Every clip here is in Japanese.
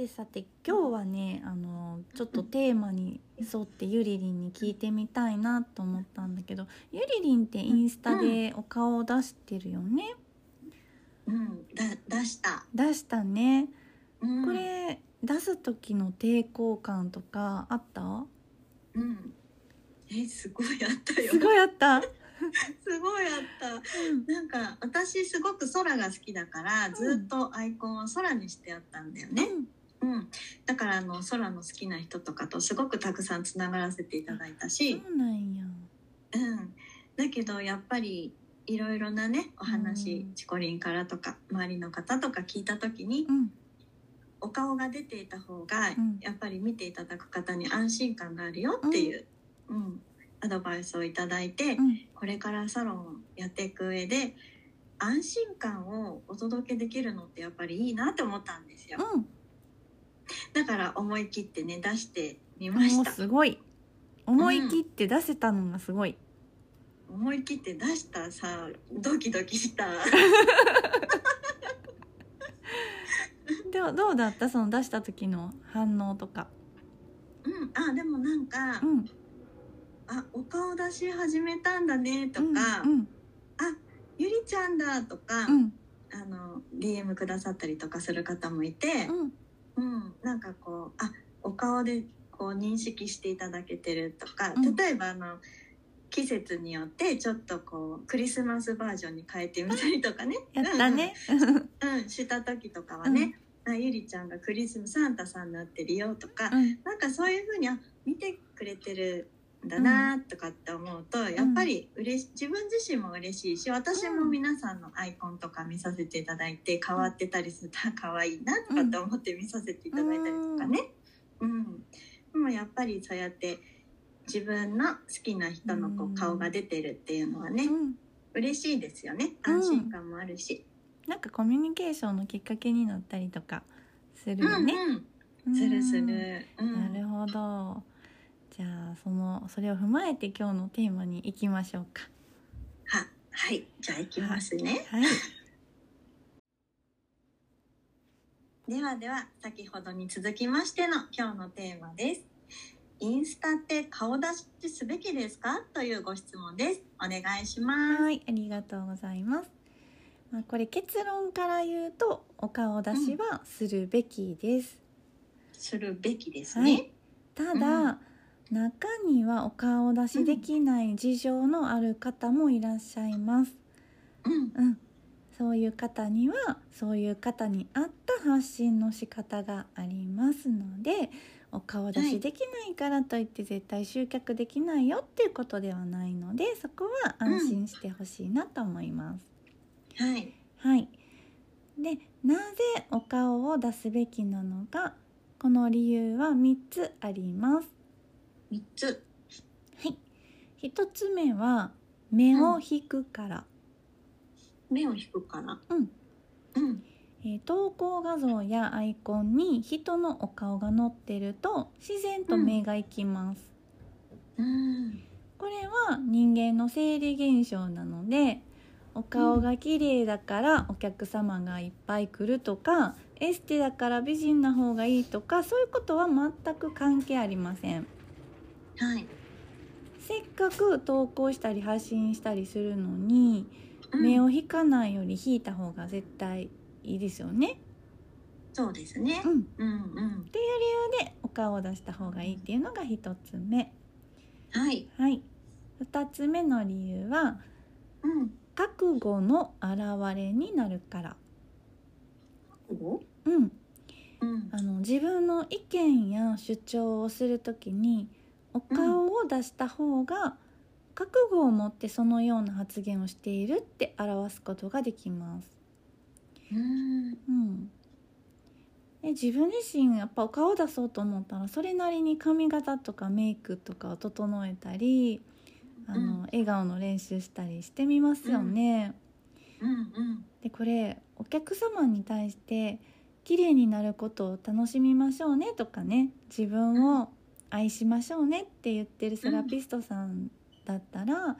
てさて今日はねあのちょっとテーマに沿ってゆりりんに聞いてみたいなと思ったんだけどゆりりんってインスタでお顔を出してるよね、うんだ出した、出したね。うん。これ出す時の抵抗感とかあった？うん。えすごいあったよ。すごいあった、すごいあった。なんか私すごく空が好きだからずっとアイコンを空にしてあったんだよね、うん、だからあの空の好きな人とかとすごくたくさんつながらせていただいたし、そうなんや。うん、だけどやっぱりいろいろなねお話、うん。チコリンからとか周りの方とか聞いた時にうん。お顔が出ていた方が、ん。やっぱり見ていただく方に安心感があるよっていう、うん。アドバイスをいただいて、うん。これからサロンをやっていく上で安心感をお届けできるのってやっぱりいいなって思ったんですよ。うんだから思い切ってね出してみました。すごい。思い切って出せたのがすごい、思い切って出したさドキドキした。ではどうだった？その出した時の反応とか。うん、あでもなんか、うん。あお顔出し始めたんだねとか、うんゆりちゃんだとか、うん。あの DM くださったりとかする方もいてう、んうん、なんかこうあお顔でこう認識していただけてるとか、うん。例えばあの季節によってちょっとこうクリスマスバージョンに変えてみたりとかね。やったね。うん、うん。した時とかはね、あゆりちゃんがクリスマスサンタさんになってるよとか、うん。なんかそういうふうにあ見てくれてるんだなとかって思うと、やっぱりうれし自分自身も嬉しいし私も皆さんのアイコンとか見させていただいて変わってたりするとあ可愛いなとかって思って見させていただいたりとかね。うん、でもやっぱりそうやって自分の好きな人のこうん。う顔が出てるっていうのはね、うん。嬉しいですよね。うん。安心感もあるし。なんかコミュニケーションのきっかけになったりとかするうんよね、うん、するすうんる。うん。なるほどじゃあそのそれを踏まえて今日のテーマに行きましょうかははいじゃあ行きますね。はい ではでは先ほどに続きましての今日のテーマです。インスタって顔出しすべきですか？というご質問です。お願いします。はいありがとうございます、まあ、これ結論から言うとお顔出しはするべきです、するべきですはいね。ただ、中にはお顔出しできない事情のある方もいらっしゃいます、うん、うん、そういう方にはそういう方に合った発信の仕方がありますのでお顔出しできないからといって絶対集客できないよっていうことではないのでそこは安心してほしいなと思います。はい。はい、でなぜお顔を出すべきなのかこの理由は3つあります。三つ。はい、1つ目は目を引くから、目を引くかな。うんうん。えー投稿画像やアイコンに人のお顔が載ってると自然と目が行きます、うん。これは人間の生理現象なのでお顔が綺麗だからお客様がいっぱい来るとかエステだから美人な方がいいとかそういうことは全く関係ありませんはい。せっかく投稿したり発信したりするのにうん目を引かないより引いた方が絶対いいですよね。そうですねう。ん、っうんうん。ていう理由でお顔を出した方がいいっていうのが一つ目。はい。はい。2つ目の理由はうん覚悟の表れになるから、おうん、うんあの自分の意見や主張をする時にお顔を出した方が覚悟を持ってそのような発言をしているって表すことができます。うん。うん、で自分自身やっぱお顔を出そうと思ったらそれなりに髪型とかメイクとかを整えたりあの、うん。笑顔の練習したりしてみますよね。うん。うん。でこれお客様に対して綺麗になることを楽しみましょうねとかね自分を愛しましょうねって言ってるセラピストさんだったら、や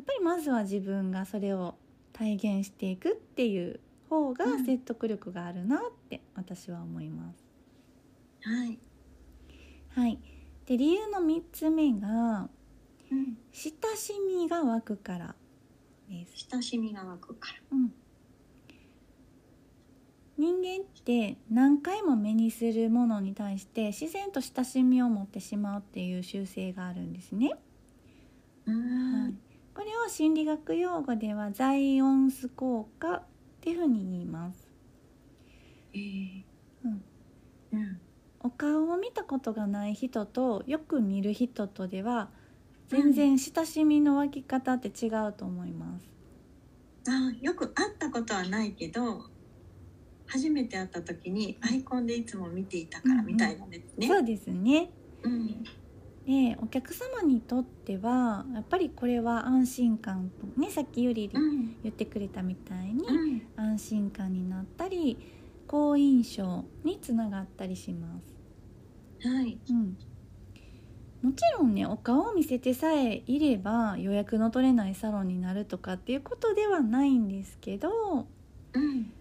っぱりまずは自分がそれを体現していくっていう方がうん説得力があるなって私は思います。はい。はい、で理由の3つ目がうん。親しみが湧くからです。親しみが湧くから。うん、人間って何回も目にするものに対して自然と親しみを持ってしまうっていう習性があるんですね。うんはい、これを心理学用語ではザイオンス効果っていうふうに言います。えーうんうんお顔を見たことがない人とよく見る人とでは全然親しみの湧き方って違うと思います。あよく会ったことはないけど初めて会った時にアイコンでいつも見ていたからみたいなですね。そうですね。うんでお客様にとってはやっぱりこれは安心感とねさっきゆり言ってくれたみたいにうん安心感になったり好印象につながったりします。はいうんもちろんねお顔を見せてさえいれば予約の取れないサロンになるとかっていうことではないんですけどうん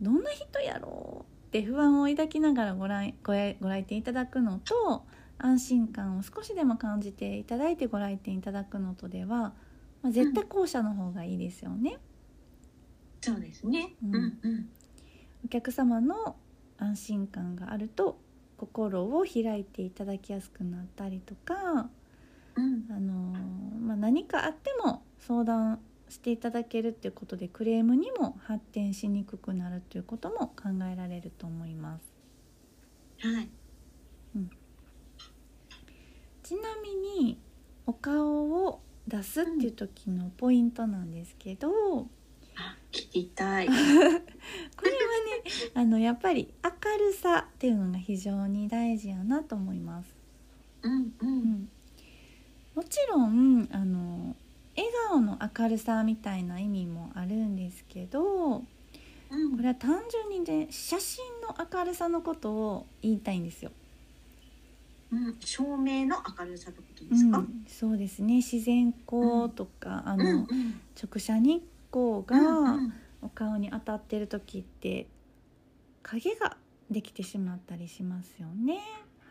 どんな人やろうって不安を抱きながらご来ご来ご来店いただくのと安心感を少しでも感じていただいてご来店いただくのとでは、まあ、絶対後者の方がいいですよね。そうですね。ううんんうんお客様の安心感があると心を開いていただきやすくなったりとか、うんあのーまあ、何かあっても相談していただけるっていうことでクレームにも発展しにくくなるということも考えられると思います。はいちなみにお顔を出すっていう時のポイントなんですけど、こあ聞きたい。れはね あのやっぱり明るさっていうのが非常に大事やなと思います。うんううんん、もちろんあの笑顔の明るさみたいな意味もあるんですけどこうん。れは単純にね写真の明るさのことを言いたいんですよ。うん。照明の明るさってことでうすか？ん、そうですね。自然光とか、あうんのうん。直射日光うがん。お顔に当たってる時って影ができてしまったりしますよね。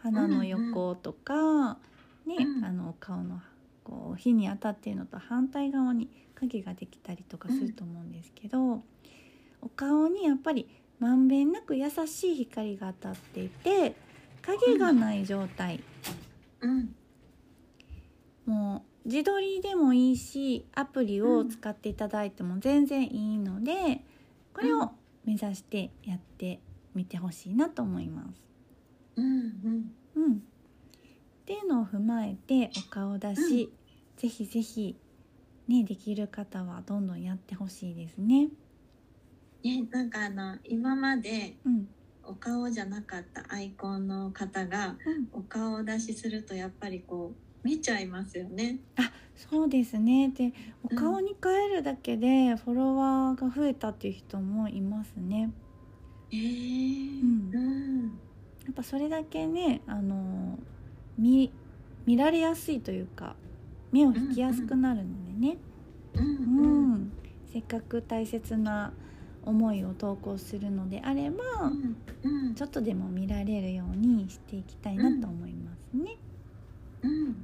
鼻の横とか、ね、うん。あのお顔のこう火に当たっているのと反対側に影ができたりとかすると思うんですけど、お顔にやっぱりまんべんなく優しい光が当たっていて影がない状態、うん。もう自撮りでもいいしアプリを使っていただいても全然いいのでこれを目指してやってみてほしいなと思います。うんうん。うん、っていうのを踏まえてお顔出し、ぜひぜひねできる方はどんどんやってほしいですね。ねなんかあの今までうん、お顔じゃなかったアイコンの方がうん、お顔出しするとやっぱりこう見ちゃいますよね。そうですね。でお顔に変えるだけでフォロワーが増えたっていう人もいますね。えーうんうんやっぱそれだけねあの見見られやすいというか目を引きやすくなるのでね、うんううんんせっかく大切な思いを投稿するのであれば、うんうんちょっとでも見られるようにしていきたいなと思いますね。うん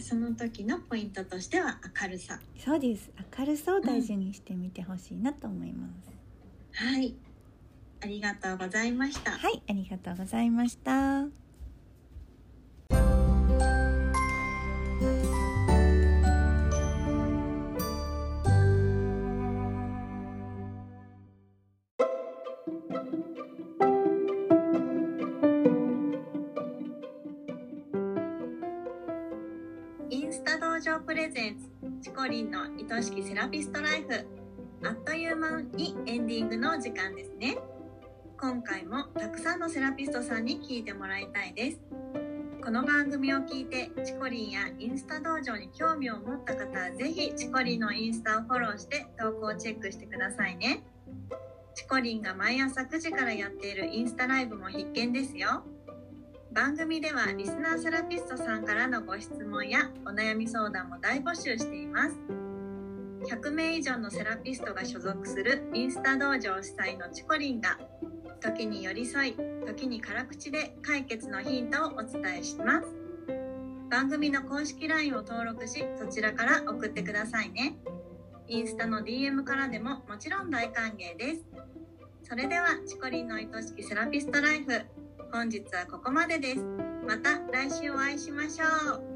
その時のポイントとしては明るさ。そうです明るさを大事にしてみてほしいなと思います。はい。ありがとうございました。はいありがとうございました。ゼンツチコリンの愛しきセラピストライフ。あっという間にエンディングの時間ですね。今回もたくさんのセラピストさんに聞いてもらいたいです。この番組を聞いてチコリンやインスタ道場に興味を持った方はぜひチコリンのインスタをフォローして投稿をチェックしてくださいね。チコリンが毎朝9時からやっているインスタライブも必見ですよ。番組ではリスナーセラピストさんからのご質問やお悩み相談も大募集しています。100名以上のセラピストが所属するインスタ道場主催のチコリンが時に寄り添い時に辛口で解決のヒントをお伝えします。番組の公式 LINE を登録しそちらから送ってくださいね。インスタの DM からでももちろん大歓迎です。それではチコリンの愛しきセラピストライフ本日はここまでです。また来週お会いしましょう。